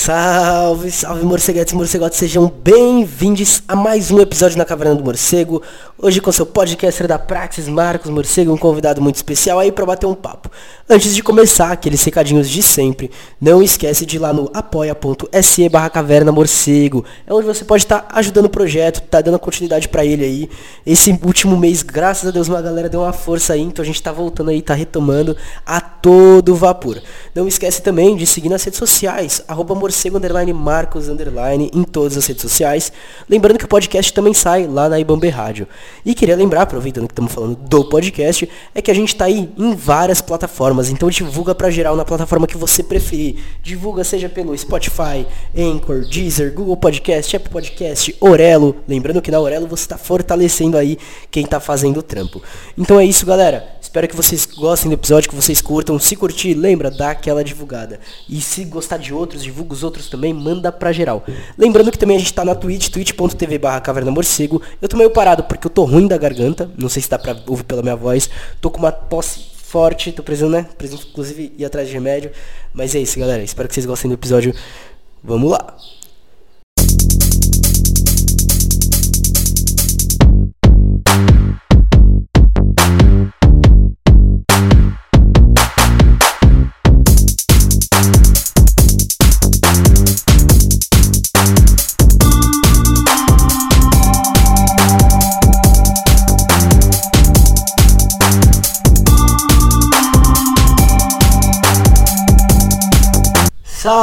Salve, salve morceguetes e morcegotes, sejam bem-vindos a mais um episódio na Caverna do Morcego. Hoje com seu podcaster da Praxis, Marcos Morcego, um convidado muito especial aí para bater um papo. Antes de começar, aqueles recadinhos de sempre, não esquece de ir lá no apoia.se barra caverna morcego. É onde você pode estar tá ajudando o projeto, tá dando continuidade para ele aí. Esse último mês, graças a Deus, uma galera deu uma força aí, então a gente tá voltando aí, tá retomando a todo vapor. Não esquece também de seguir nas redes sociais, arroba morcego underline marcos underline em todas as redes sociais. Lembrando que o podcast também sai lá na Ibambe Rádio. E queria lembrar, aproveitando que estamos falando do podcast, é que a gente está aí em várias plataformas. Então divulga para geral na plataforma que você preferir. Divulga seja pelo Spotify, Anchor, Deezer, Google Podcast, Apple Podcast, Orelo. Lembrando que na Orelo você está fortalecendo aí quem está fazendo o trampo. Então é isso, galera. Espero que vocês gostem do episódio, que vocês curtam. Se curtir, lembra, dá aquela divulgada. E se gostar de outros, divulga os outros também, manda pra geral. Lembrando que também a gente tá na Twitch, twitch.tv barra caverna morcego. Eu tô meio parado porque eu tô ruim da garganta. Não sei se dá pra ouvir pela minha voz. Tô com uma tosse forte, tô precisando, né? Preciso inclusive ir atrás de remédio. Mas é isso, galera. Espero que vocês gostem do episódio. Vamos lá!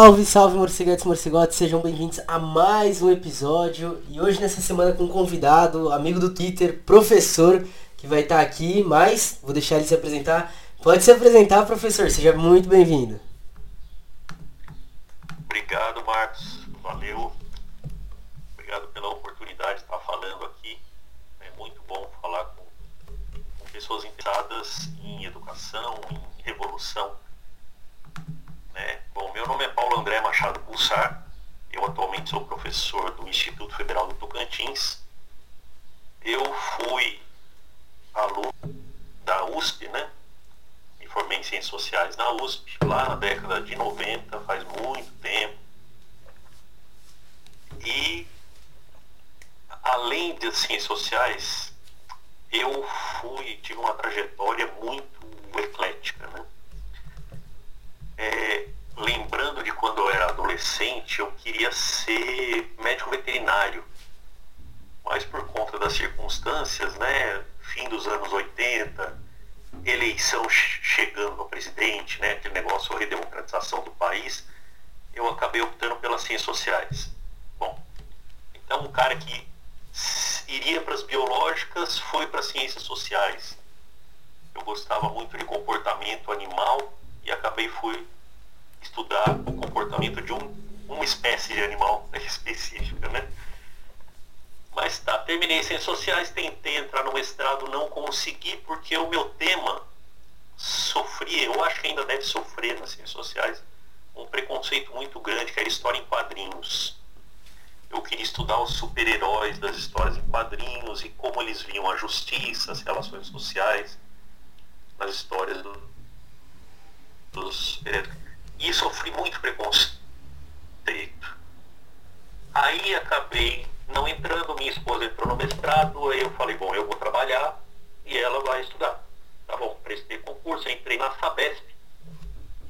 Salve, salve morceguetes morcegotes, sejam bem-vindos a mais um episódio e hoje nessa semana com um convidado, amigo do Twitter, professor, que vai estar aqui, mas vou deixar ele se apresentar. Pode se apresentar, professor, seja muito bem-vindo. Obrigado, Marcos, valeu. Obrigado pela oportunidade de estar falando aqui. É muito bom falar com, pessoas interessadas em educação, em revolução? Bom, meu nome é Paulo André Machado Pulsar, eu atualmente sou professor do Instituto Federal do Tocantins. Eu fui aluno da USP, né? Me formei em Ciências Sociais na USP, lá na década de 90, faz muito tempo. E, além de Ciências Sociais, eu fui, tive uma trajetória muito eclética, né? É, lembrando de quando eu era adolescente, eu queria ser médico veterinário. Mas por conta das circunstâncias, né, fim dos anos 80, eleição chegando no presidente, né, aquele negócio de redemocratização do país, eu acabei optando pelas ciências sociais. Bom, então um cara que iria para as biológicas foi para as ciências sociais. Eu gostava muito de comportamento animal e acabei fui estudar o comportamento de um, uma espécie de animal específica, né? Mas tá, terminei ciências sociais, tentei entrar no mestrado, não consegui porque o meu tema sofria, eu acho que ainda deve sofrer nas ciências sociais, um preconceito muito grande que era história em quadrinhos. Eu queria estudar os super-heróis das histórias em quadrinhos e como eles viam a justiça, as relações sociais nas histórias do, dos e sofri muito preconceito. Aí acabei não entrando, minha esposa entrou no mestrado, aí eu falei, bom, eu vou trabalhar e ela vai estudar. Tá bom, prestei concurso, entrei na Sabesp.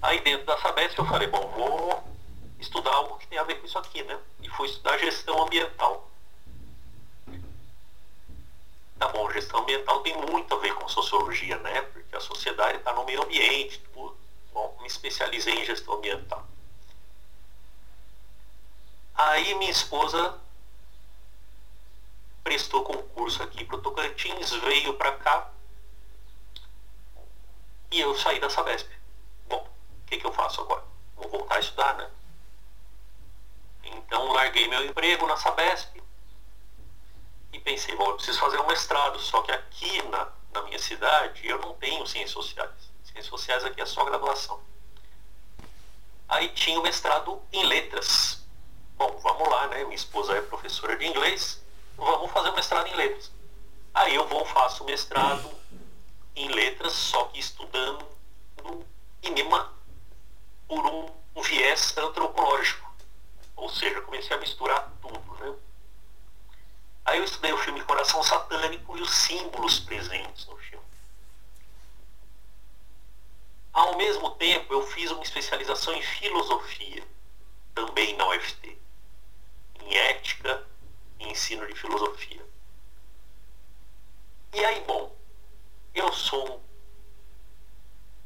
Aí dentro da Sabesp eu falei, bom, vou estudar algo que tem a ver com isso aqui, né? E fui estudar gestão ambiental. Tá bom, gestão ambiental tem muito a ver com sociologia, né? Porque a sociedade está no meio ambiente, tudo. Bom, me especializei em gestão ambiental. Aí minha esposa prestou concurso aqui para o Tocantins, veio para cá e eu saí da Sabesp. Bom, o que, que eu faço agora? Vou voltar a estudar, né? Então larguei meu emprego na Sabesp e pensei, bom, eu preciso fazer um mestrado, só que aqui na, na minha cidade eu não tenho ciências sociais. Ciências sociais aqui é só graduação. Aí tinha o mestrado em letras. Bom, vamos lá, né? Minha esposa é professora de inglês, vamos fazer o mestrado em letras. Aí eu vou, faço o mestrado em letras, só que estudando cinema por um, um viés antropológico. Ou seja, comecei a misturar tudo, né? Aí eu estudei o filme Coração Satânico e os símbolos presentes no filme especialização em filosofia, também na UFT, em ética e ensino de filosofia. E aí, bom, eu sou um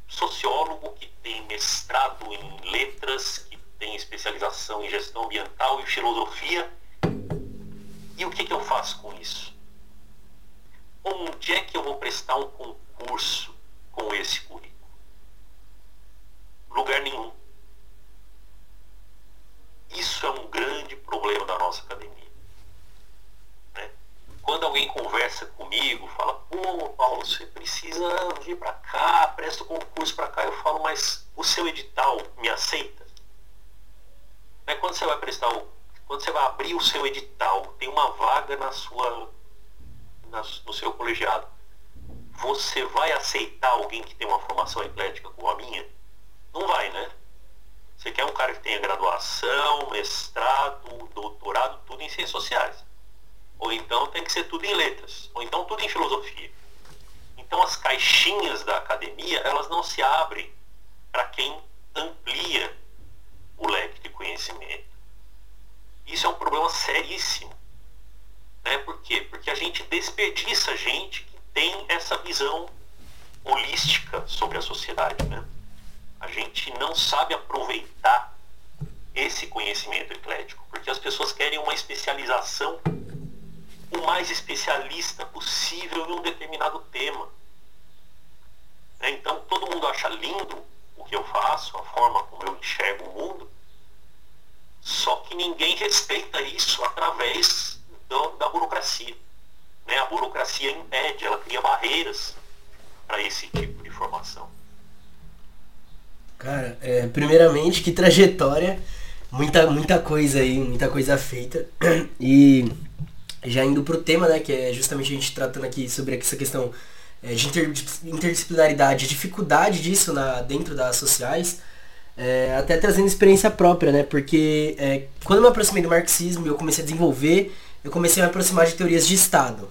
sociólogo que tem mestrado em letras, que tem especialização em gestão ambiental e filosofia. E o que, que eu faço com isso? Onde é que eu vou prestar um concurso com esse currículo? Lugar nenhum. Isso é um grande problema da nossa academia. Né? Quando alguém conversa comigo, fala, pô, Paulo, você precisa vir para cá, presta o concurso para cá, eu falo, mas o seu edital me aceita? Né? Quando você vai prestar o, quando você vai abrir o seu edital, tem uma vaga na sua, na, no seu colegiado. Você vai aceitar alguém que tem uma formação eclética como a minha? Não vai, né? Você quer um cara que tenha graduação, mestrado, doutorado, tudo em ciências sociais. Ou então tem que ser tudo em letras. Ou então tudo em filosofia. Então as caixinhas da academia, elas não se abrem para quem amplia o leque de conhecimento. Isso é um problema seríssimo. Né? Por quê? Porque a gente desperdiça gente que tem essa visão holística sobre a sociedade. Né? A gente não sabe aproveitar esse conhecimento eclético, porque as pessoas querem uma especialização o mais especialista possível em um determinado tema. Né? Então todo mundo acha lindo o que eu faço, a forma como eu enxergo o mundo, só que ninguém respeita isso através do, da burocracia. Né? A burocracia impede, ela cria barreiras para esse tipo de formação. Cara, é, primeiramente, que trajetória, muita, muita coisa aí, muita coisa feita. E já indo pro tema, né, que é justamente a gente tratando aqui sobre essa questão é, de inter, interdisciplinaridade, dificuldade disso na, dentro das sociais, é, até trazendo experiência própria, né, porque é, quando eu me aproximei do marxismo eu comecei a desenvolver, eu comecei a me aproximar de teorias de Estado.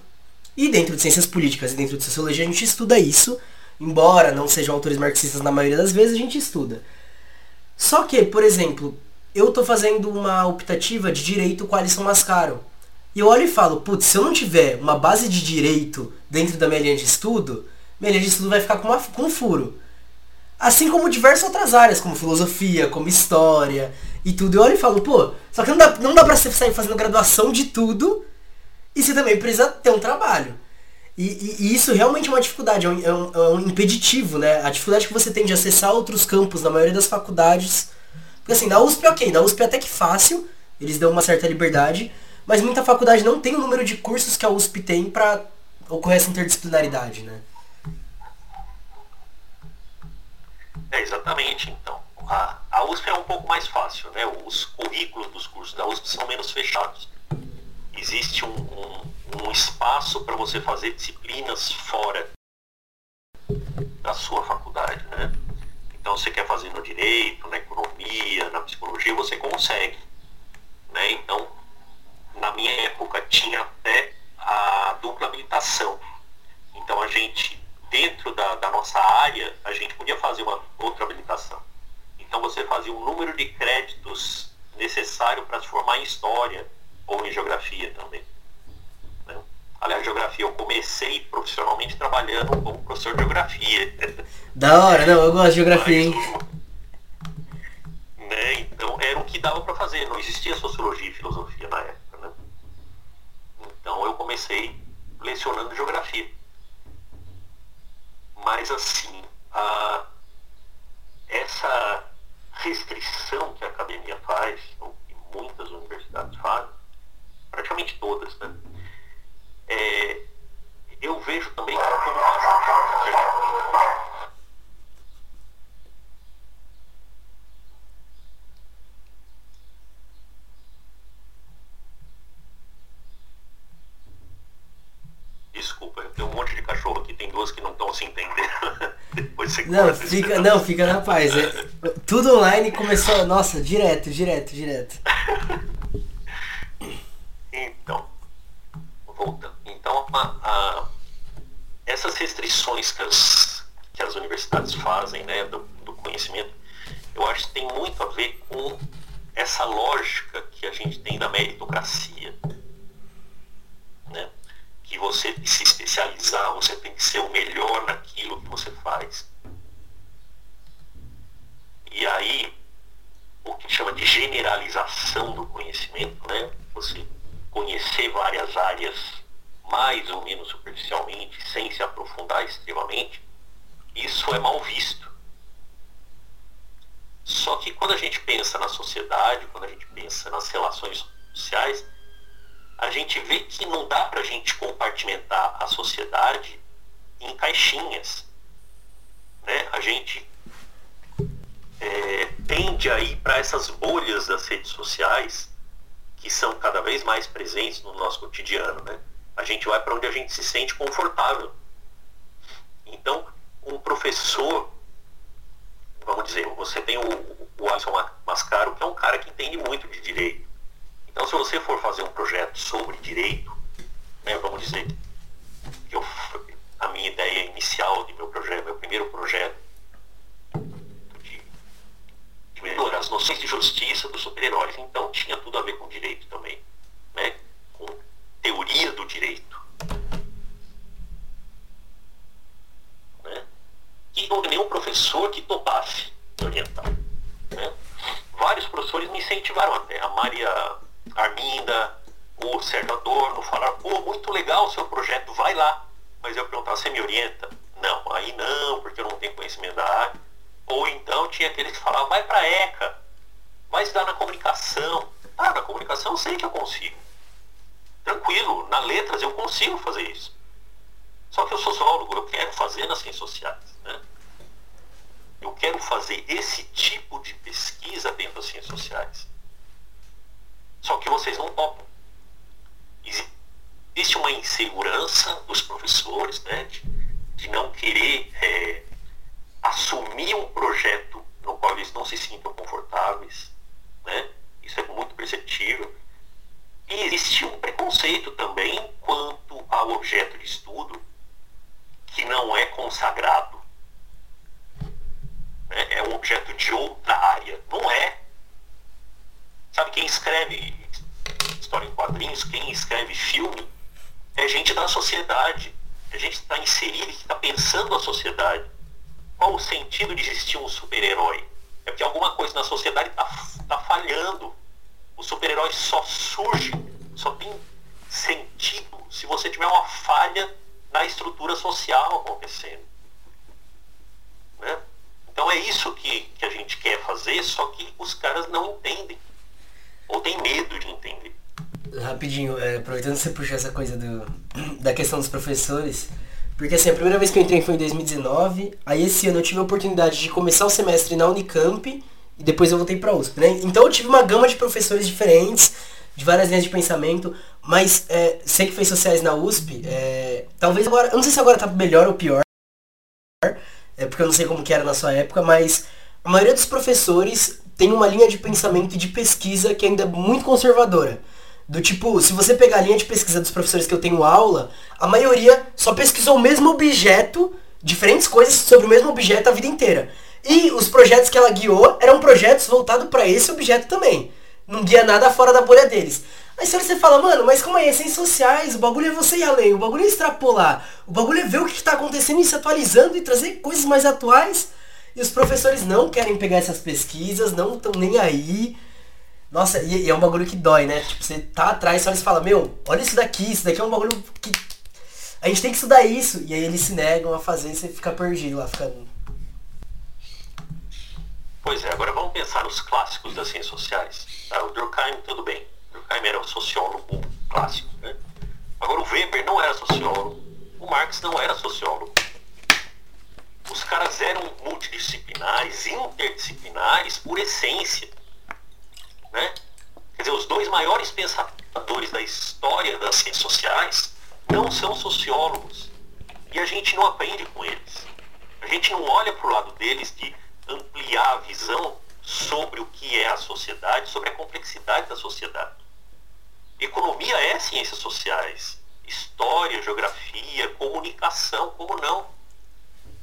E dentro de ciências políticas e dentro de sociologia a gente estuda isso, embora não sejam autores marxistas na maioria das vezes, a gente estuda. Só que, por exemplo, eu estou fazendo uma optativa de direito com Alisson Mascaro. E eu olho e falo, putz, se eu não tiver uma base de direito dentro da minha linha de estudo, minha linha de estudo vai ficar com, uma, com um furo. Assim como diversas outras áreas, como filosofia, como história e tudo. Eu olho e falo, pô, só que não dá, não dá pra você sair fazendo graduação de tudo e você também precisa ter um trabalho. E, e, e, isso realmente é uma dificuldade, é um, é, um, é um, impeditivo, né? A dificuldade que você tem de acessar outros campos na maioria das faculdades. Porque assim, na USP ok, na USP é até que fácil, eles dão uma certa liberdade, mas muita faculdade não tem o número de cursos que a USP tem para ocorrer essa interdisciplinaridade, né? É, exatamente, então. A, a USP é um pouco mais fácil, né? Os currículos dos cursos da USP são menos fechados. Existe um, um um espaço para você fazer disciplinas fora da sua faculdade, né? Então você quer fazer no direito, na economia, na psicologia, você consegue. Né? Então, na minha época tinha até a dupla habilitação. Então a gente, dentro da, da nossa área, a gente podia fazer uma outra habilitação. Então você fazia um número de créditos necessário para se formar em história ou em geografia também. Aliás, geografia, eu comecei profissionalmente trabalhando como professor de geografia. Da hora, não, eu gosto de geografia, hein? Né, então, era o que dava para fazer, não existia sociologia e filosofia na época, né? Então, eu comecei lecionando geografia. Mas, assim, a, essa restrição que a academia faz, ou que muitas universidades fazem, praticamente todas, né? É, eu vejo também como Desculpa, tem um monte de cachorro aqui, tem duas que não estão se entendendo. Depois você Não, fica, não, fica na paz. É, tudo online começou, nossa, direto, direto, direto. então, voltando. Então, a, a, essas restrições que as, que as universidades fazem né, do, do, conhecimento, eu acho que tem muito a ver com essa lógica que a gente tem da meritocracia. Né? Que você se especializar, você tem que ser o melhor naquilo que você faz. E aí, o que chama de generalização do conhecimento, né? Você conhecer várias áreas mais ou menos superficialmente, sem se aprofundar extremamente, isso é mal visto. Só que quando a gente pensa na sociedade, quando a gente pensa nas relações sociais, a gente vê que não dá para a gente compartimentar a sociedade em caixinhas. Né? A gente é, tende a ir para essas bolhas das redes sociais que são cada vez mais presentes no nosso cotidiano. Né? A gente vai para onde a gente se sente confortável. Então, um professor vamos dizer, você tem o, o Alisson Mascaro, que é um cara que entende muito de direito. Então, se você for fazer um projeto sobre direito, né, vamos dizer, que eu, a minha ideia inicial de meu projeto, meu primeiro projeto, de, de melhorar as noções de justiça dos super-heróis, então tinha tudo a ver com direito também, né, com teoria do direito. que não houve nenhum professor que topasse orientar. Né? Vários professores me incentivaram até. A Maria Arminda, o Sérgio Adorno falaram, pô, muito legal o seu projeto, vai lá. Mas eu perguntava, você me orienta? Não, aí não, porque eu não tenho conhecimento da área. Ou então tinha aqueles que falavam, vai para ECA, vai estudar na comunicação. Ah, na comunicação eu sei que eu consigo. Tranquilo, na letras eu consigo fazer isso. Só que eu sou sociólogo, eu quero fazer nas ciências sociais. Né? Eu quero fazer esse tipo de pesquisa dentro das ciências sociais. Só que vocês não topam. Existe uma insegurança dos professores né, de, de não querer é, assumir um projeto no qual eles não se sintam confortáveis. Né? Isso é muito perceptível. E existe um preconceito também quanto ao objeto de estudo que não é consagrado né, é um objeto de outra área. Não é. Sabe, quem escreve história quem escreve filme, é gente da sociedade. É gente está inserida, que está pensando a sociedade. Qual o sentido de existir um super-herói? É porque alguma coisa na sociedade está tá falhando. O super-herói só surge, só tem sentido se você tiver uma falha na estrutura social acontecendo. Né? Então é isso que, que a gente quer fazer, só que os caras não entendem. Ou têm medo de entender. Rapidinho, é, aproveitando você puxou essa coisa do, da questão dos professores, porque assim, a primeira vez que eu entrei foi em 2019, aí esse ano eu tive a oportunidade de começar o semestre na Unicamp e depois eu voltei para USP, né? Então eu tive uma gama de professores diferentes, de várias linhas de pensamento, mas é, sei que fez sociais na USP, é, talvez agora, eu não sei se agora tá melhor ou pior, é porque eu não sei como que era na sua época, mas a maioria dos professores tem uma linha de pensamento e de pesquisa que ainda é muito conservadora. Do tipo, se você pegar a linha de pesquisa dos professores que eu tenho aula, a maioria só pesquisou o mesmo objeto, diferentes coisas sobre o mesmo objeto a vida inteira. E os projetos que ela guiou eram projetos voltados para esse objeto também. Não guia nada fora da bolha deles. Aí você fala, mano, mas como é? é ciências sociais, o bagulho é você ir além, o bagulho é extrapolar, o bagulho é ver o que está acontecendo e se atualizando e trazer coisas mais atuais. E os professores não querem pegar essas pesquisas, não estão nem aí. Nossa, e, e, é um bagulho que dói, né? Tipo, você tá atrás, só eles falam, meu, olha isso daqui, isso daqui é um bagulho que. A gente tem que estudar isso. E aí eles se negam a fazer e você fica perdido lá, ficando. Pois é, agora vamos pensar nos clássicos das ciências sociais. Tá, o Durkheim, tudo bem. Durkheim era um sociólogo clássico. Né? Agora o Weber não era sociólogo, o Marx não era sociólogo. Os caras eram multidisciplinares, interdisciplinares por essência. Né? Quer dizer, os dois maiores pensadores da história das ciências sociais não são sociólogos. E a gente não aprende com eles. A gente não olha para o lado deles de ampliar a visão sobre o que é a sociedade, sobre a complexidade da sociedade. Economia é ciências sociais. História, geografia, comunicação, como não?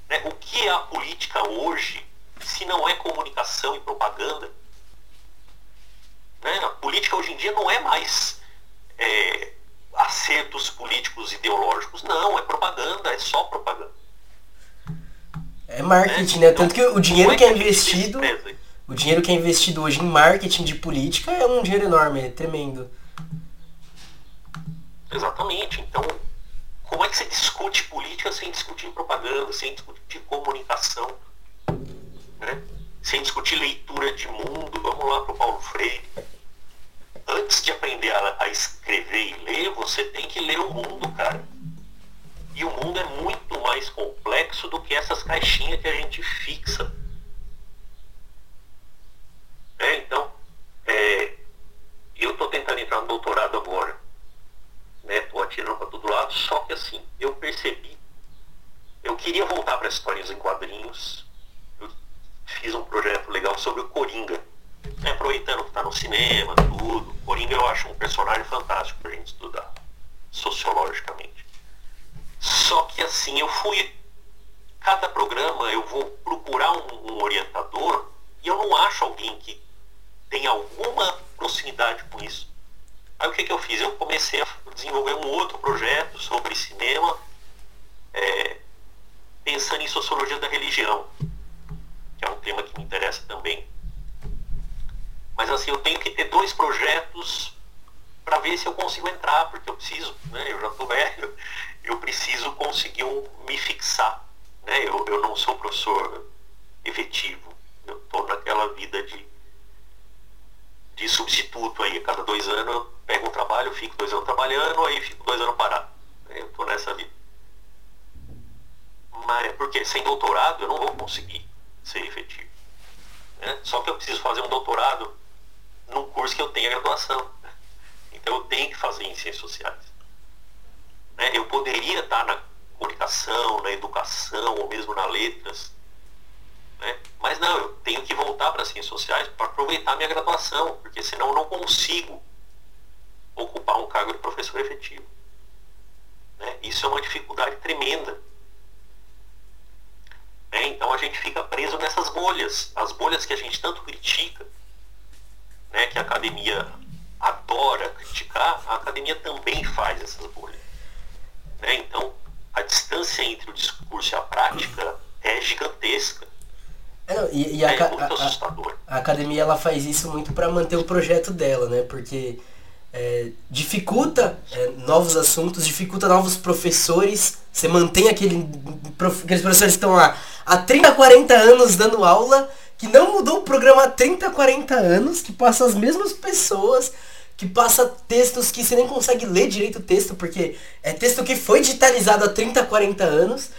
Né? O que é a política hoje se não é comunicação e propaganda? Né? A política hoje em dia não é mais é, acertos políticos ideológicos, não, é propaganda, é só propaganda. É marketing, né? Tanto que o dinheiro que é investido. O dinheiro que é investido hoje em marketing de política é um dinheiro enorme, é tremendo. Exatamente. Então, como é que você discute política sem discutir propaganda, sem discutir comunicação, né? Sem discutir leitura de mundo? Vamos lá para o Paulo Freire. Antes de aprender a, a escrever e ler, você tem que ler o mundo, cara. E o mundo é muito mais complexo do que essas caixinhas que a gente fixa. É, então, é, eu estou tentando entrar no doutorado agora. Estou né, atirando para todo lado, só que assim, eu percebi. Eu queria voltar para histórias em quadrinhos. Fiz um projeto legal sobre o Coringa. Né, aproveitando que está no cinema, tudo. Coringa eu acho um personagem fantástico para a gente estudar, sociologicamente. Só que assim, eu fui. Cada programa eu vou procurar um, um orientador e eu não acho alguém que tem alguma proximidade com isso. Aí o que, que eu fiz? Eu comecei a desenvolver um outro projeto sobre cinema, é, pensando em sociologia da religião, que é um tema que me interessa também. Mas assim, eu tenho que ter dois projetos para ver se eu consigo entrar, porque eu preciso, né? Eu já estou velho, eu preciso conseguir um, me fixar. Né? Eu, eu não sou professor efetivo. Eu estou naquela vida de, de substituto aí. A cada dois anos eu pego um trabalho, fico dois anos trabalhando, aí fico dois anos parado. Eu estou nessa vida. Mas porque sem doutorado eu não vou conseguir ser efetivo. Né? Só que eu preciso fazer um doutorado num curso que eu tenho graduação. Então eu tenho que fazer em ciências sociais. Né? Eu poderia estar na comunicação, na educação ou mesmo na letras. Né? Mas não, eu tenho que voltar para as ciências sociais para aproveitar minha graduação, porque senão eu não consigo ocupar um cargo de professor efetivo. Né? Isso é uma dificuldade tremenda. Né? Então a gente fica preso nessas bolhas, as bolhas que a gente tanto critica, né? que a academia adora criticar, a academia também faz essas bolhas. Né? Então, a distância entre o discurso e a prática é gigantesca. É, não, e, e a, é muito a, assustador. A, a, academia ela faz isso muito para manter o projeto dela, né? Porque é, dificulta é, novos assuntos, dificulta novos professores. Você mantém aquele, aqueles professores que estão lá há 30, 40 anos dando aula, que não mudou o programa há 30, 40 anos, que passam as mesmas pessoas que passa textos que você nem consegue ler direito o texto, porque é texto que foi digitalizado há 30, 40 anos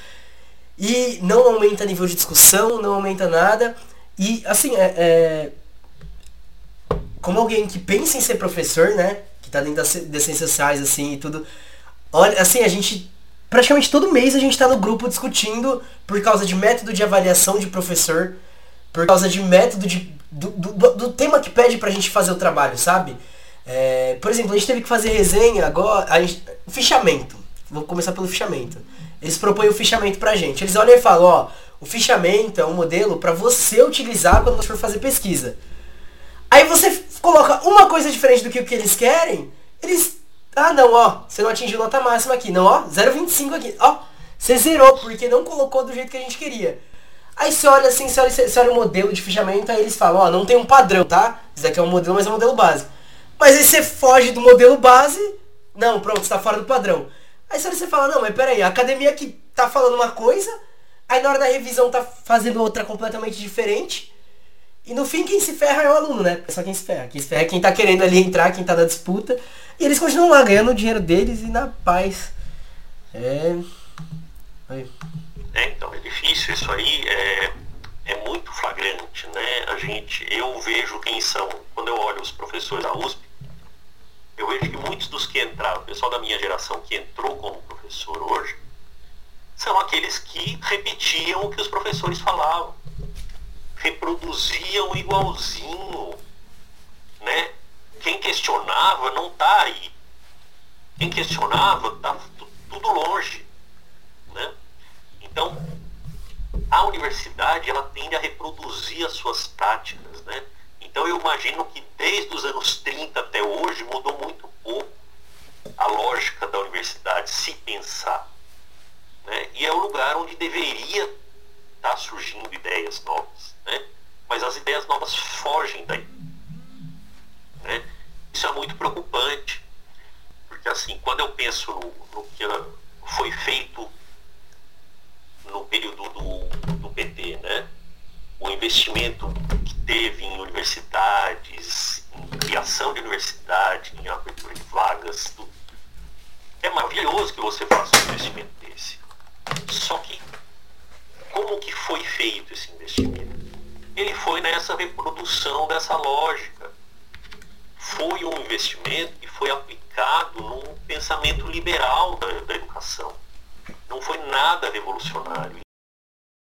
e não aumenta nível de discussão, não aumenta nada. E assim, é, é como alguém que pensa em ser professor, né? Que tá dentro das, ciências sociais, assim, e tudo. Olha, assim, a gente. Praticamente todo mês a gente tá no grupo discutindo por causa de método de avaliação de professor, por causa de método de. Do, do, do tema que pede pra gente fazer o trabalho, sabe? É, por exemplo, a gente teve que fazer resenha agora. Gente, fichamento. Vou começar pelo fichamento. Eles propõem o fichamento pra gente. Eles olham e falam, ó, o fichamento é um modelo para você utilizar quando você for fazer pesquisa. Aí você coloca uma coisa diferente do que o que eles querem, eles. Ah não, ó, você não atingiu nota máxima aqui. Não, ó, 0,25 aqui. Ó, você zerou, porque não colocou do jeito que a gente queria. Aí você olha assim, você olha, você olha o modelo de fichamento, aí eles falam, ó, não tem um padrão, tá? Isso aqui é um modelo, mas é um modelo básico. Mas aí você foge do modelo base. Não, pronto, está fora do padrão. Aí você fala, não, mas peraí, a academia que tá falando uma coisa, aí na hora da revisão tá fazendo outra completamente diferente. E no fim quem se ferra é o aluno, né? Só quem se ferra. Quem se ferra é quem tá querendo ali entrar, quem tá na disputa. E eles continuam lá ganhando o dinheiro deles e na paz. É. Aí. É, então é difícil isso aí. É é muito flagrante, né? A gente, eu vejo quem são, quando eu olho os professores da USP, eu vejo que muitos dos que entraram, o pessoal da minha geração que entrou como professor hoje, são aqueles que repetiam o que os professores falavam, reproduziam igualzinho, né? Quem questionava não está aí. Quem questionava está tudo longe, né? Então, a universidade ela tende a reproduzir as suas práticas, né? Então eu imagino que desde os anos 30 até hoje mudou muito pouco a lógica da universidade, se pensar. Né? E é o lugar onde deveria estar tá surgindo ideias novas. Né? Mas as ideias novas fogem daí. Né? Isso é muito preocupante. Porque assim, quando eu penso no, no que foi feito no período do, do PT, né? o investimento que teve em universidades, em criação de universidade, em abertura de vagas, tudo. é maravilhoso que você faça um investimento desse. Só que como que foi feito esse investimento? Ele foi nessa reprodução dessa lógica. Foi um investimento que foi aplicado num pensamento liberal da, da educação. Não foi nada revolucionário.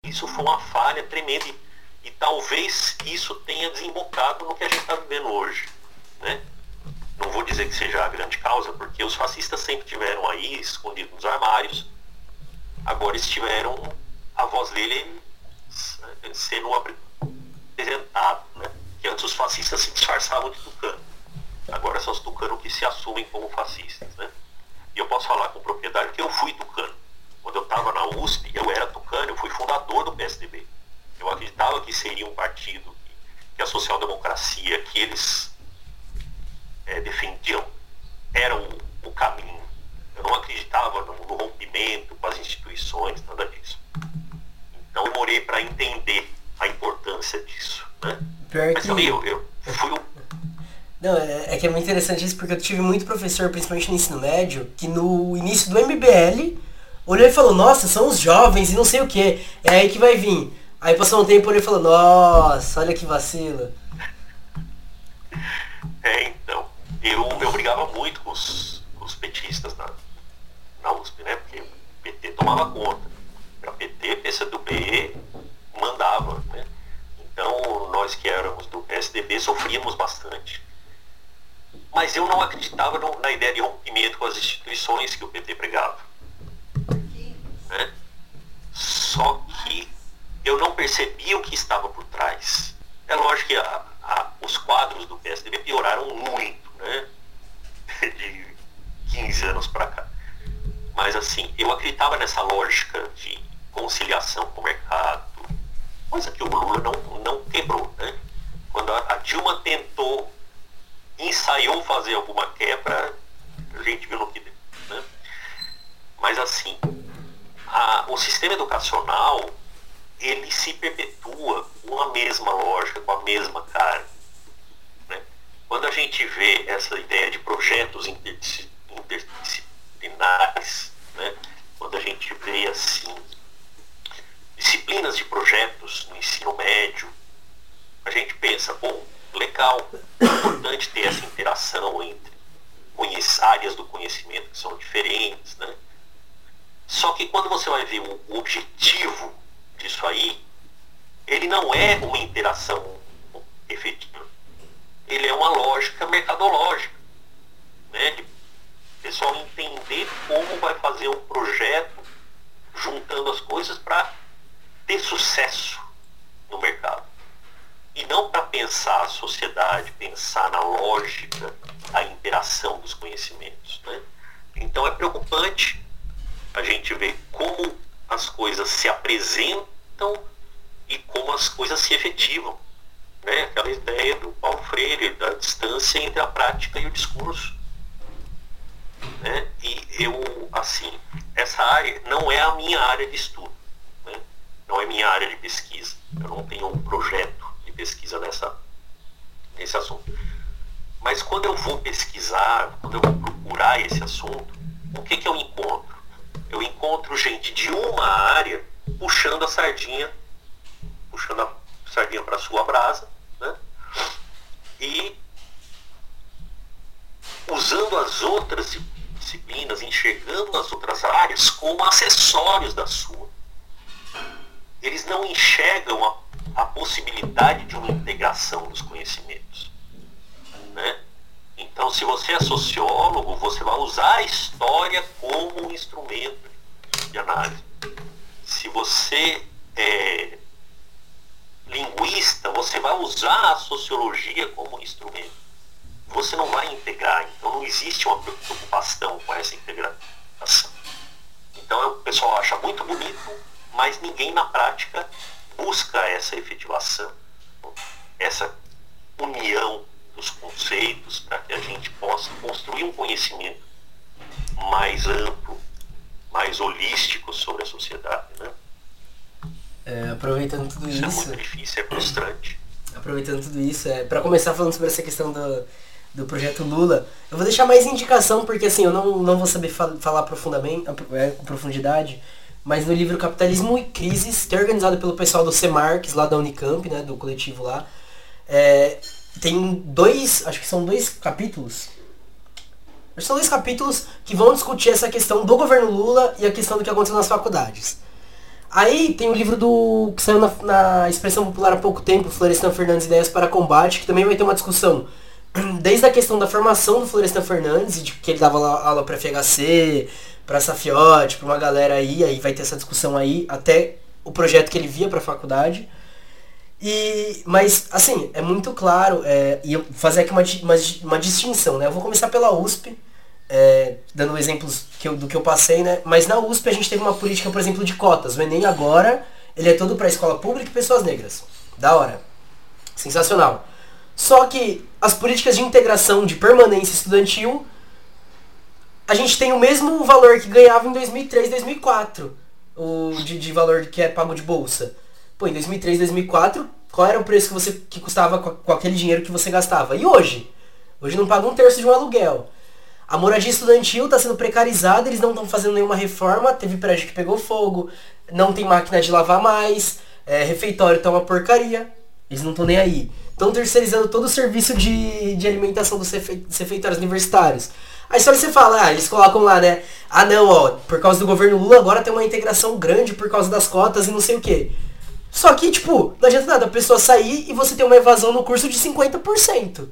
Isso foi uma falha tremenda e, e talvez isso tenha desembocado no que a gente está vivendo hoje. Né? Não vou dizer que seja a grande causa, porque os fascistas sempre tiveram aí escondidos nos armários. Agora eles tiveram a voz dele sendo Né? Que antes os fascistas se disfarçavam de tucano. Agora são os tucanos que se assumem como fascistas. Né? E eu posso falar com propriedade que eu fui tucano. Quando eu estava na USP, eu era tucano, eu fui fundador do PSDB. Eu acreditava que seria um partido que a social-democracia que eles é, defendiam era o, o, caminho. Eu não acreditava no, no rompimento com as instituições, nada disso. Então eu demorei para entender a importância disso. Né? Mas também eu, eu fui o não, é, é, que é muito interessante isso porque eu tive muito professor, principalmente no ensino médio, que no início do MBL olhou e falou, nossa, são os jovens e não sei o que. É aí que vai vir. Aí passou um tempo ele falou, nossa, olha que vacilo. É, então, eu, eu brigava muito com os, com os petistas na, na USP, né? Porque o PT tomava conta. Para PT, PCdoB mandava, né? Então, nós que éramos do PSDB sofríamos bastante. Mas eu não acreditava no, na ideia de rompimento com as instituições que o PT pregava. Né? Só que eu não percebia o que estava por trás. É lógico que a, a, os quadros do PSDB pioraram muito, né? De 15 anos para cá. Mas assim, eu acreditava nessa lógica de conciliação com o mercado, coisa que o Lula não, não quebrou, né? Quando a, a Dilma tentou ensaiou fazer alguma quebra, a gente viu no que deu. Né? Mas assim, a, o sistema educacional ele se perpetua com a mesma lógica, com a mesma cara. Né? Quando a gente vê essa ideia de projetos interdisciplinares, né? quando a gente vê assim disciplinas de projetos no ensino médio, a gente pensa, bom, legal, é importante ter essa interação entre áreas do conhecimento que são diferentes, né? Só que quando você vai ver o objetivo disso aí, ele não é uma interação efetiva. Ele é uma lógica mercadológica, né? De pessoal entender como vai fazer um projeto juntando as coisas para sucesso no mercado e não para pensar a sociedade, pensar na lógica, a interação dos conhecimentos. Né? Então é preocupante a gente ver como as coisas se apresentam e como as coisas se efetivam. Né? Aquela ideia do Paulo Freire, da distância entre a prática e o discurso. Né? E eu, assim, essa área não é a minha área de estudo? Não é minha área de pesquisa. Eu não tenho um projeto pesquisa nessa, nesse assunto. Mas quando eu vou pesquisar, quando eu vou procurar esse assunto, o que, que eu encontro? Eu encontro gente de uma área puxando a sardinha, puxando a sardinha para sua brasa, né? E usando as outras disciplinas, enxergando as outras áreas como acessórios da sua. Eles não enxergam a a possibilidade de uma integração dos conhecimentos. Né? Então, se você é sociólogo, você vai usar a história como um instrumento de análise. Se você é, linguista, você vai usar a sociologia como instrumento. Você não vai integrar, então não existe uma preocupação com essa integração. Então o pessoal acha muito bonito, mas ninguém na prática busca essa efetivação, essa união dos conceitos para que a gente possa construir um conhecimento mais amplo, mais holístico sobre a sociedade. Né? É, aproveitando tudo isso. Isso é muito difícil, é frustrante. Aproveitando tudo isso, é, para começar falando sobre essa questão do, do projeto Lula, eu vou deixar mais indicação, porque assim, eu não, não vou saber fal falar profundamente, é, com profundidade, mas no livro Capitalismo e Crises, que é organizado pelo pessoal do CEMARX, lá da Unicamp, né, do coletivo lá, é, tem dois, acho que são dois capítulos, acho que são dois capítulos que vão discutir essa questão do governo Lula e a questão do que aconteceu nas faculdades. Aí tem o livro do que saiu na, na expressão popular há pouco tempo, Florestan Fernandes Ideias para Combate, que também vai ter uma discussão desde a questão da formação do Florestan Fernandes, de que ele dava aula para FHC, para Safiote, para uma galera aí, aí vai ter essa discussão aí, até o projeto que ele via para a faculdade. E, mas, assim, é muito claro, é, e eu fazer aqui uma, uma, uma distinção, né? Eu vou começar pela USP, é, dando exemplos que eu, do que eu passei, né? Mas na USP a gente teve uma política, por exemplo, de cotas. O Enem agora, ele é todo para escola pública e pessoas negras. Da hora. Sensacional. Só que as políticas de integração, de permanência estudantil, a gente tem o mesmo valor que ganhava em 2003, 2004. O de, de valor que é pago de bolsa. Pô, em 2003, 2004, qual era o preço que você que custava com, com aquele dinheiro que você gastava? E hoje? Hoje não paga um terço de um aluguel. A moradia estudantil está sendo precarizada, eles não estão fazendo nenhuma reforma, teve prédio que pegou fogo, não tem máquina de lavar mais, é, refeitório está uma porcaria, eles não estão nem aí. Estão terceirizando todo o serviço de, de alimentação dos refeitórios universitários. Aí só você fala, ah, eles colocam lá, né? Ah não, ó, por causa do governo Lula agora tem uma integração grande por causa das cotas e não sei o quê. Só que, tipo, não adianta nada a pessoa sair e você ter uma evasão no curso de 50%.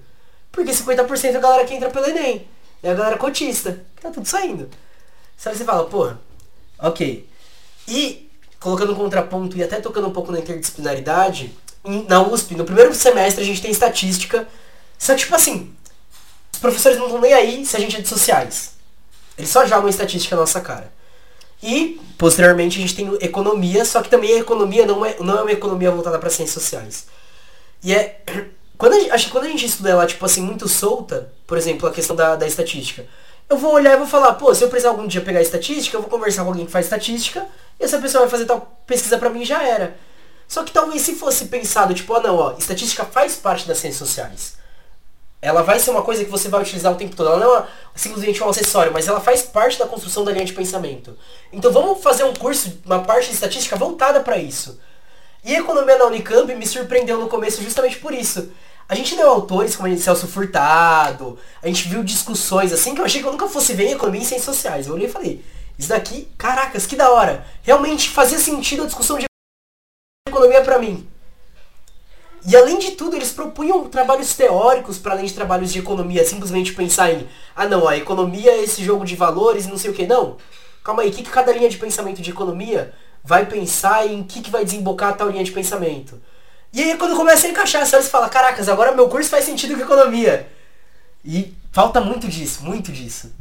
Porque 50% é a galera que entra pelo Enem. É a galera cotista. Tá tudo saindo. Sabe, você fala, porra, ok. E, colocando um contraponto e até tocando um pouco na interdisciplinaridade, na USP, no primeiro semestre a gente tem estatística. Só tipo assim, os professores não estão nem aí se a gente é de sociais. Eles só jogam estatística na nossa cara. E, posteriormente, a gente tem economia, só que também a economia não é, não é uma economia voltada para ciências sociais. E é quando a, acho que quando a gente estuda ela, tipo assim, muito solta, por exemplo, a questão da, da estatística, eu vou olhar e vou falar, pô, se eu precisar algum dia pegar estatística, eu vou conversar com alguém que faz estatística, e essa pessoa vai fazer tal pesquisa pra mim já era. Só que talvez se fosse pensado, tipo, ah não, ó, estatística faz parte das ciências sociais. Ela vai ser uma coisa que você vai utilizar o tempo todo. Ela não é simplesmente um acessório, mas ela faz parte da construção da linha de pensamento. Então vamos fazer um curso, uma parte de estatística voltada para isso. E a economia na Unicamp me surpreendeu no começo justamente por isso. A gente leu autores como Celso Furtado, a gente viu discussões assim que eu achei que eu nunca fosse ver em economia e ciências sociais. Eu olhei e falei, isso daqui, caracas, que da hora. Realmente fazia sentido a discussão de economia para mim. E além de tudo, eles propunham trabalhos teóricos para além de trabalhos de economia, simplesmente pensar em, ah não, a economia é esse jogo de valores e não sei o que. Não. Calma aí, o que, que cada linha de pensamento de economia vai pensar em que, que vai desembocar tal linha de pensamento? E aí quando começa a encaixar, você fala, caracas, agora meu curso faz sentido com economia. E falta muito disso, muito disso.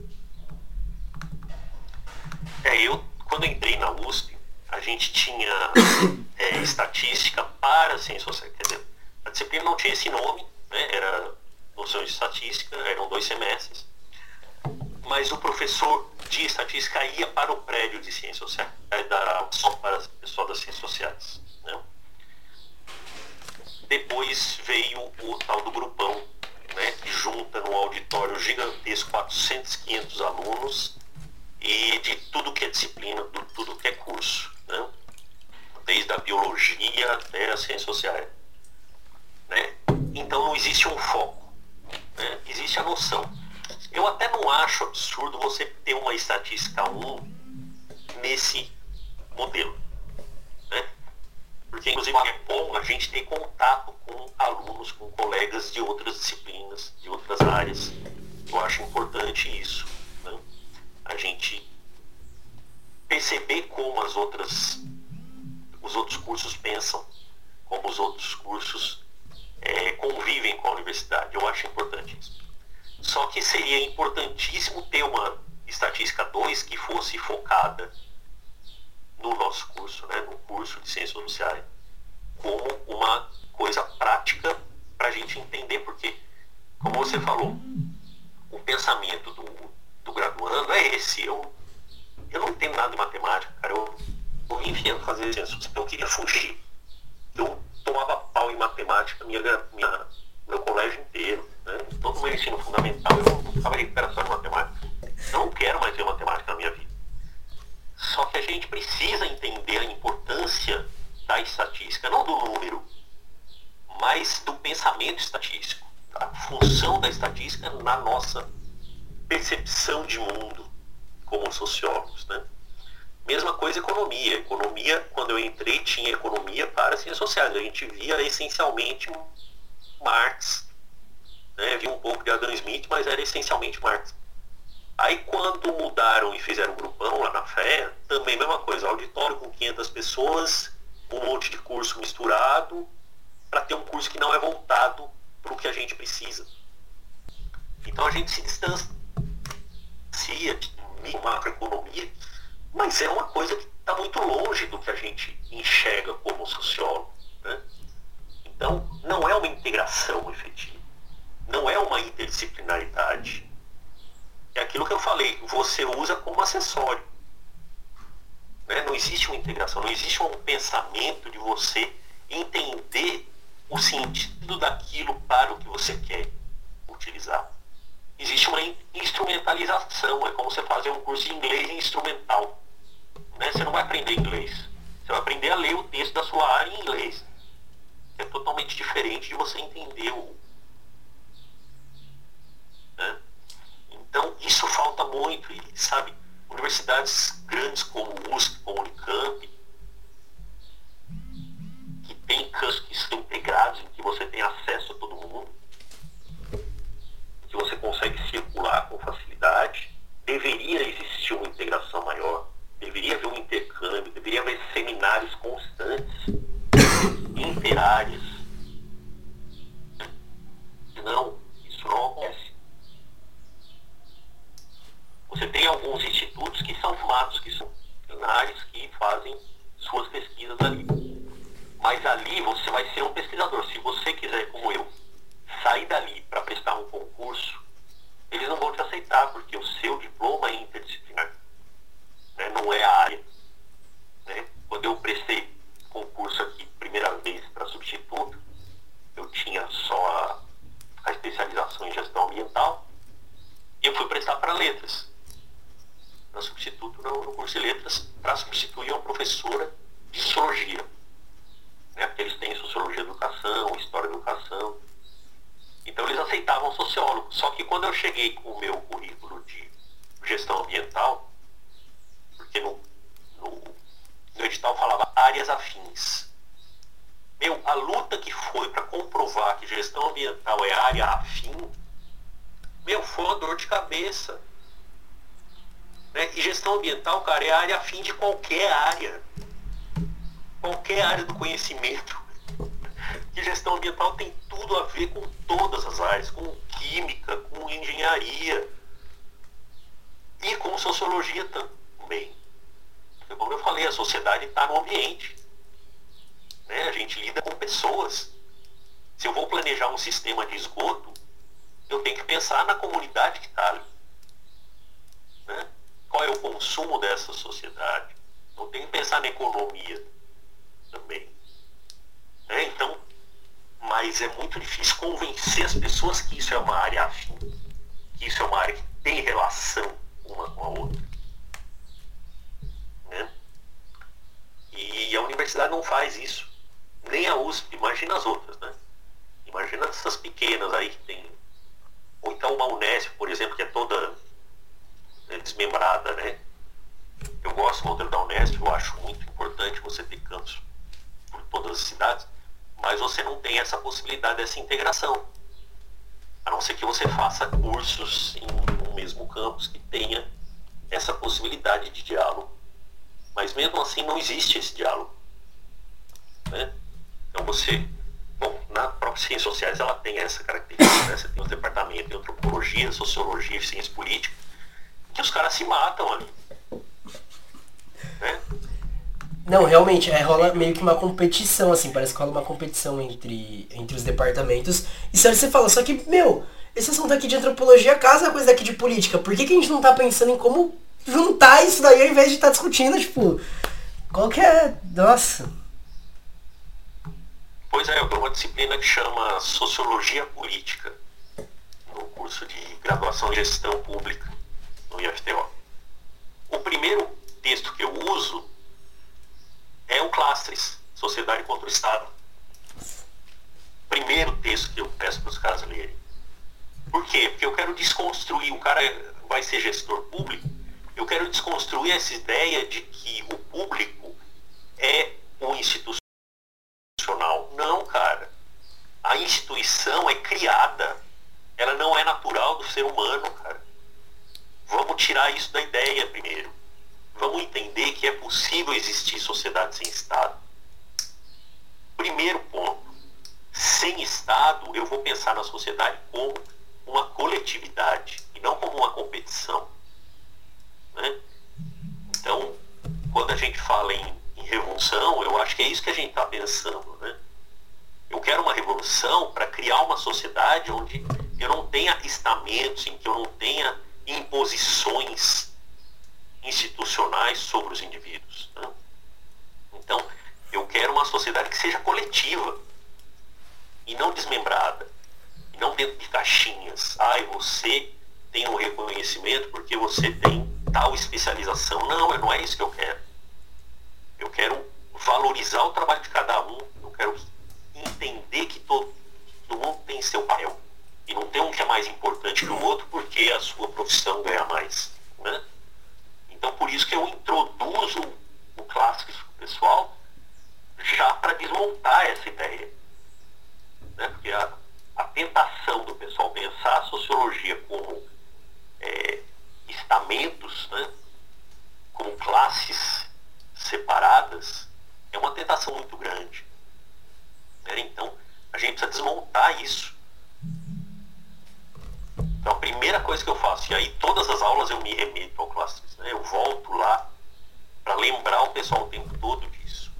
É, eu, quando entrei na USP, a gente tinha é, estatística para ciências sociais. Quer dizer, a disciplina não tinha esse nome, né? era noção de estatística, eram dois semestres. Mas o professor de estatística ia para o prédio de ciências sociais, dar só para o pessoal das ciências sociais. Né? Depois veio o tal do grupão, né, que junta num auditório gigantesco 400, 500 alunos e de tudo que é disciplina, de tudo que é curso, né? desde a biologia até as ciências sociais. Né? Então não existe um foco, né? existe a noção. Eu até não acho absurdo você ter uma estatística 1 nesse modelo. Porque, inclusive, é bom a gente ter contato com alunos, com colegas de outras disciplinas, de outras áreas. Eu acho importante isso. Né? A gente perceber como as outras, os outros cursos pensam, como os outros cursos é, convivem com a universidade. Eu acho importante isso. Só que seria importantíssimo ter uma estatística 2 que fosse focada no nosso curso, né, no curso de ciências sociais, como uma coisa prática para a gente entender, porque, como você falou, o pensamento do, do graduando é esse. Eu, eu não entendo nada de matemática, cara. Eu, eu vim vindo fazer ciências, eu queria fugir. Eu tomava pau em matemática minha, minha, meu colégio inteiro. Né? Todo o meu ensino fundamental eu ficava recuperação de matemática. Eu não quero mais ver matemática na minha vida. Só que a gente precisa entender a importância da estatística, não do número, mas do pensamento estatístico, a função da estatística na nossa percepção de mundo como sociólogos. Né? Mesma coisa economia. Economia, quando eu entrei, tinha economia para ciências sociais. A gente via essencialmente Marx, né? via um pouco de Adam Smith, mas era essencialmente Marx. Aí quando mudaram e fizeram um grupão lá na fé, também mesma coisa, auditório com 500 pessoas, um monte de curso misturado, para ter um curso que não é voltado para o que a gente precisa. Então a gente se distancia de macroeconomia, mas é uma coisa que está muito longe do que a gente enxerga como sociólogo. Né? Então não é uma integração efetiva, não é uma interdisciplinaridade. É aquilo que eu falei, você usa como acessório. Né? Não existe uma integração, não existe um pensamento de você entender o sentido daquilo para o que você quer utilizar. Existe uma instrumentalização, é como você fazer um curso de inglês instrumental. Né? Você não vai aprender inglês. Você vai aprender a ler o texto da sua área em inglês. É totalmente diferente de você entender o. Né? Então, isso falta muito. E, sabe, universidades grandes como USP, como Unicamp, tem campos que são integrados, em que você tem acesso a todo mundo, que você consegue circular com facilidade. Deveria existir uma integração maior, deveria haver um intercâmbio, deveria haver seminários constantes, interáreos. Não, isso não acontece. Você tem alguns institutos que são formados, que são seminários que fazem suas pesquisas ali mas ali você vai ser um pesquisador. Se você quiser, como eu, sair dali para prestar um concurso, eles não vão te aceitar, porque o seu diploma é interdisciplinar. Né? Não é a área. Né? Quando eu prestei concurso aqui, primeira vez para substituto, eu tinha só a, a especialização em gestão ambiental e eu fui prestar para letras. Para substituto no, no curso de letras, para substituir uma professora de sociologia né? porque eles têm sociologia da educação, história da educação. Então eles aceitavam sociólogo. Só que quando eu cheguei com o meu currículo de gestão ambiental, porque no, no, no edital falava áreas afins. Meu, a luta que foi para comprovar que gestão ambiental é área afim, meu, foi uma dor de cabeça. Né? E gestão ambiental, cara, é área afim de qualquer área qualquer área do conhecimento. Que gestão ambiental tem tudo a ver com todas as áreas, com química, com engenharia e com sociologia também. Como eu falei, a sociedade está no ambiente. Né? A gente lida com pessoas. Se eu vou planejar um sistema de esgoto, eu tenho que pensar na comunidade que está ali. Né? Qual é o consumo dessa sociedade? Eu tenho que pensar na economia também. É, então, mas é muito difícil convencer as pessoas que isso é uma área afim, que isso é uma área que tem relação uma com a outra. Né? E a universidade não faz isso. Nem a USP, imagina as outras, né? Imagina essas pequenas aí que tem. Ou então uma Unesp, por exemplo, que é toda né, desmembrada, né? Eu gosto do modelo da Unesp, eu acho muito importante você ter campos todas as cidades, mas você não tem essa possibilidade dessa integração. A não ser que você faça cursos em um mesmo campus que tenha essa possibilidade de diálogo. Mas mesmo assim não existe esse diálogo. você. Ciências sociais ela tem essa característica, né? Você tem um departamento de antropologia, sociologia ciência política, que os caras se matam ali. Né? Não, realmente, é, rola meio que uma competição, assim, parece que rola uma competição entre, entre os departamentos. E você fala, só que, meu, esse assunto aqui de antropologia casa a coisa daqui de política. Por que, que a gente não tá pensando em como juntar isso daí ao invés de estar tá discutindo, tipo, qual que é. Nossa. Pois é, eu tenho uma disciplina que chama Sociologia Política, no curso de graduação em gestão pública, no IFTO. O primeiro texto que eu uso é o Clastres, Sociedade contra o Estado. Primeiro texto que eu peço para os caras lerem. Por quê? Porque eu quero desconstruir, o cara vai ser gestor público, eu quero desconstruir essa ideia de que o público é o Não, cara. A instituição é criada. Ela não é natural do ser humano, cara. Vamos tirar isso da ideia primeiro. Vamos entender que é possível existir sociedade sem Estado. Primeiro ponto. Sem Estado, eu vou pensar na sociedade como uma coletividade e não como uma competição. Né? Então, quando a gente fala em, revolução, eu acho que é isso que a gente está pensando. Né? Eu quero uma revolução para criar uma sociedade onde eu não tenha estamentos, em que eu não tenha imposições institucionais sobre os indivíduos. Né? Então, eu quero uma sociedade que seja coletiva e não desmembrada, e não dentro de caixinhas. Ai, você tem um reconhecimento porque você tem tal especialização. Não, não é isso que eu quero. Eu quero valorizar o trabalho de cada um, eu quero entender que todo, mundo tem seu papel. E não tem um que é mais importante que o outro porque a sua profissão ganha mais. Né? Então por isso que eu introduzo o clássico pessoal já para desmontar essa ideia. Né? Porque a, a tentação do pessoal pensar a sociologia como é, estamentos, né? como classes separadas, é uma tentação muito grande. Né? Então a gente precisa desmontar isso. Então a primeira coisa que eu faço, e aí todas as aulas eu me remeto ao classes, né? eu volto lá para lembrar o pessoal o tempo todo disso.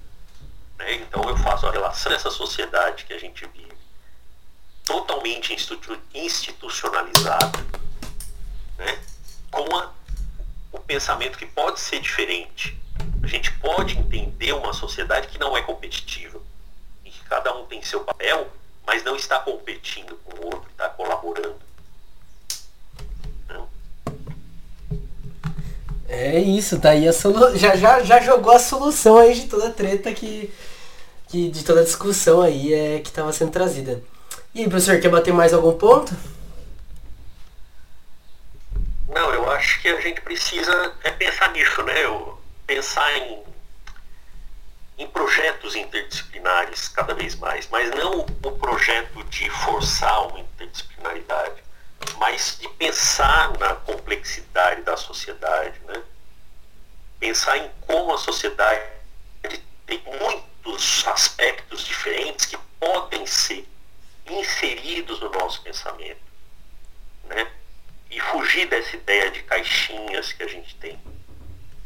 Né? Então eu faço a relação dessa sociedade que a gente vive totalmente institucionalizada né? com a, o pensamento que pode ser diferente. A gente pode entender uma sociedade que não é competitiva, em que cada um tem seu papel, mas não está competindo com o outro, está colaborando. É isso, tá aí a solu... já, já, já jogou a solução aí de toda a treta que, que de toda a discussão aí é, que estava sendo trazida. E aí, professor, quer bater mais algum ponto? Não, eu acho que a gente precisa é pensar nisso, né? Eu, pensar em, em projetos interdisciplinares cada vez mais, mas não o projeto de forçar uma interdisciplinaridade mas de pensar na complexidade da sociedade, né? pensar em como a sociedade tem muitos aspectos diferentes que podem ser inseridos no nosso pensamento. Né? E fugir dessa ideia de caixinhas que a gente tem.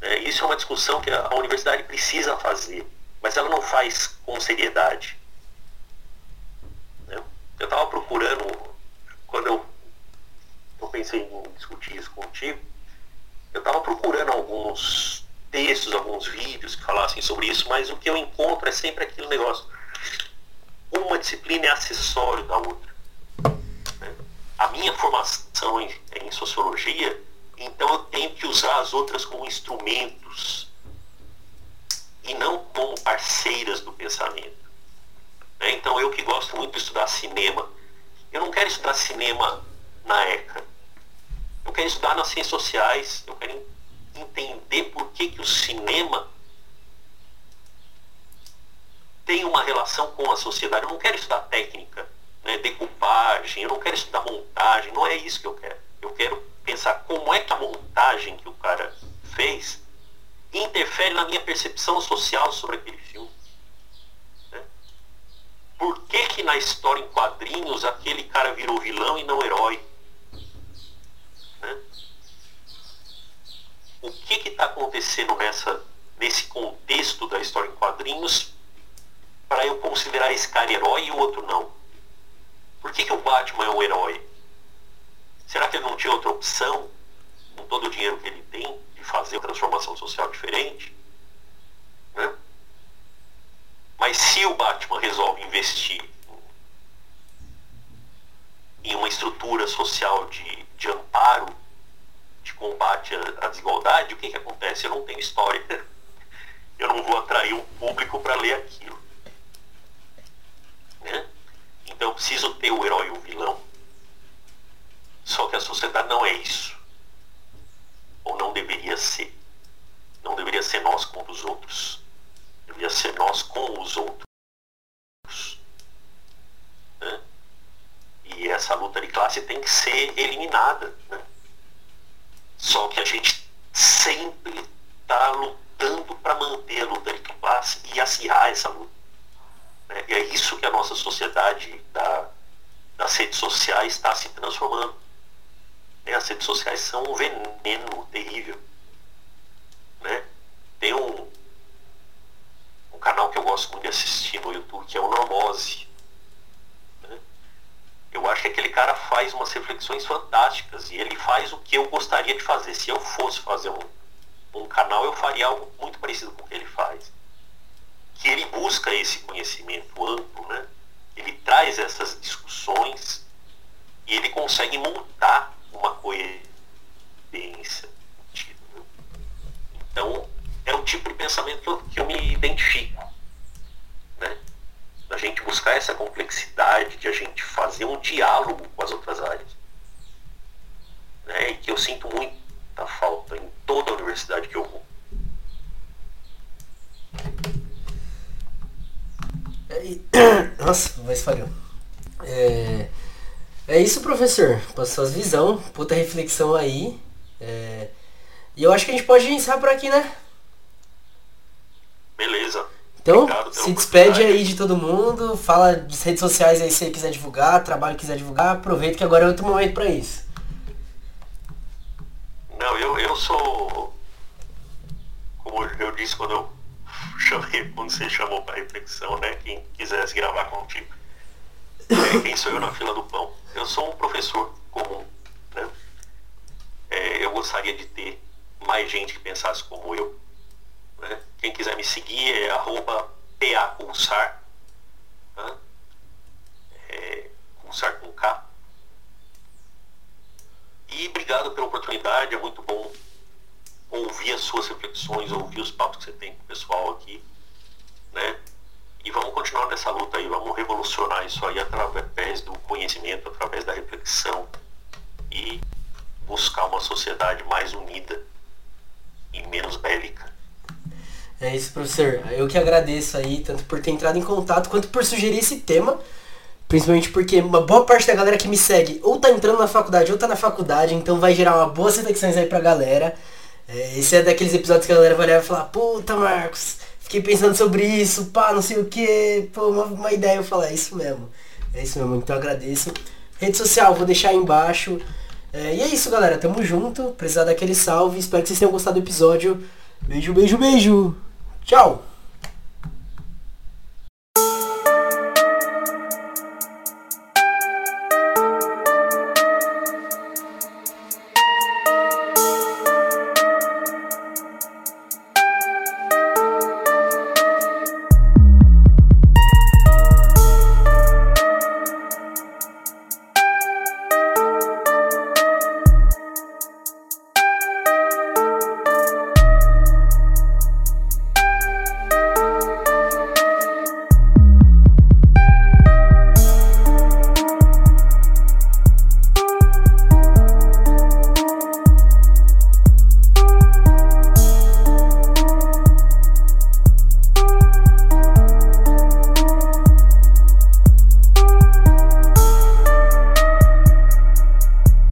Né? Isso é uma discussão que a universidade precisa fazer, mas ela não faz com seriedade. Né? Eu estava procurando, quando eu eu pensei em discutir isso contigo, eu estava procurando alguns textos, alguns vídeos que falassem sobre isso, mas o que eu encontro é sempre aquele negócio. Uma disciplina é acessório da outra. Né? A minha formação em, em sociologia, então eu tenho que usar as outras como instrumentos e não como parceiras do pensamento. Né? Então eu que gosto muito de estudar cinema, eu não quero estudar cinema na ECA. Eu quero estudar nas ciências sociais, eu quero entender por que, que o cinema tem uma relação com a sociedade. Eu não quero estudar técnica, né, decupagem, eu não quero estudar montagem, não é isso que eu quero. Eu quero pensar como é que a montagem que o cara fez interfere na minha percepção social sobre aquele filme. Né? Por que que na história em quadrinhos aquele cara virou vilão e não herói? Né? O que está acontecendo nessa, nesse contexto da história em quadrinhos para eu considerar esse cara herói e o outro não? Por que, que o Batman é um herói? Será que ele não tinha outra opção, com todo o dinheiro que ele tem, de fazer uma transformação social diferente? Né? Mas se o Batman resolve investir em uma estrutura social de, de amparo, de combate à, desigualdade, o que, que acontece? Eu não tenho história. Eu não vou atrair um público para ler aquilo. Né? Então eu preciso ter o herói e o vilão. Só que a sociedade não é isso. Ou não deveria ser. Não deveria ser nós contra os outros. Deveria ser nós com os outros. Né? E essa luta de classe tem que ser eliminada. Né? Só que a gente sempre está lutando para manter a luta de classe e acirrar essa luta. Né? E é isso que a nossa sociedade da, das redes sociais está se transformando. Né? As redes sociais são um veneno terrível. Né? Tem um, um canal que eu gosto muito de assistir no YouTube, que é o Normose. Né? Eu acho que aquele cara faz umas reflexões fantásticas e ele faz o que eu gostaria de fazer. Se eu fosse fazer um, um canal, eu faria algo muito parecido com o que ele faz que ele busca esse conhecimento amplo, né? ele traz essas discussões e ele consegue montar uma coerência. Então, é o tipo de pensamento que eu, que eu me identifico. Né? Da gente buscar essa complexidade, de a gente fazer um diálogo com as outras áreas. Né? E que eu sinto muita falta em toda a universidade que eu vou. É, nossa, mas falhou. É, é isso, professor. Passou as visão, puta reflexão aí. É, e eu acho que a gente pode encerrar por aqui, né? Beleza. Então, se despede aí de todo mundo, fala das redes sociais aí se você quiser divulgar, trabalho quiser divulgar, aproveita que agora é outro momento para isso. Não, eu, eu sou, como eu disse quando eu chamei, quando você chamou para reflexão, né? Quem quisesse gravar contigo. É, quem sou eu na fila do pão? Eu sou um professor comum, né? É, eu gostaria de ter mais gente que pensasse como eu. Né? Quem quiser me seguir é arroba PAPulsar, né? é, com K. E obrigado pela oportunidade, é muito bom ouvir as suas reflexões, ouvir os papos que você tem com o pessoal aqui, né? E vamos continuar nessa luta aí, vamos revolucionar isso aí através do conhecimento, através da reflexão e buscar uma sociedade mais unida e menos bélica. É isso, professor. Eu que agradeço aí, tanto por ter entrado em contato, quanto por sugerir esse tema. Principalmente porque uma boa parte da galera que me segue ou tá entrando na faculdade ou tá na faculdade, então vai gerar uma boas reflexões aí pra galera. É, esse é daqueles episódios que a galera vai olhar e falar, puta Marcos, fiquei pensando sobre isso, pá, não sei o que, pô, uma, uma ideia eu falar, é isso mesmo. É isso mesmo, então agradeço. Rede social, vou deixar aí embaixo. É, e é isso, galera. Tamo junto. Precisar daquele salve. Espero que vocês tenham gostado do episódio. Beijo, beijo, beijo. Tchau.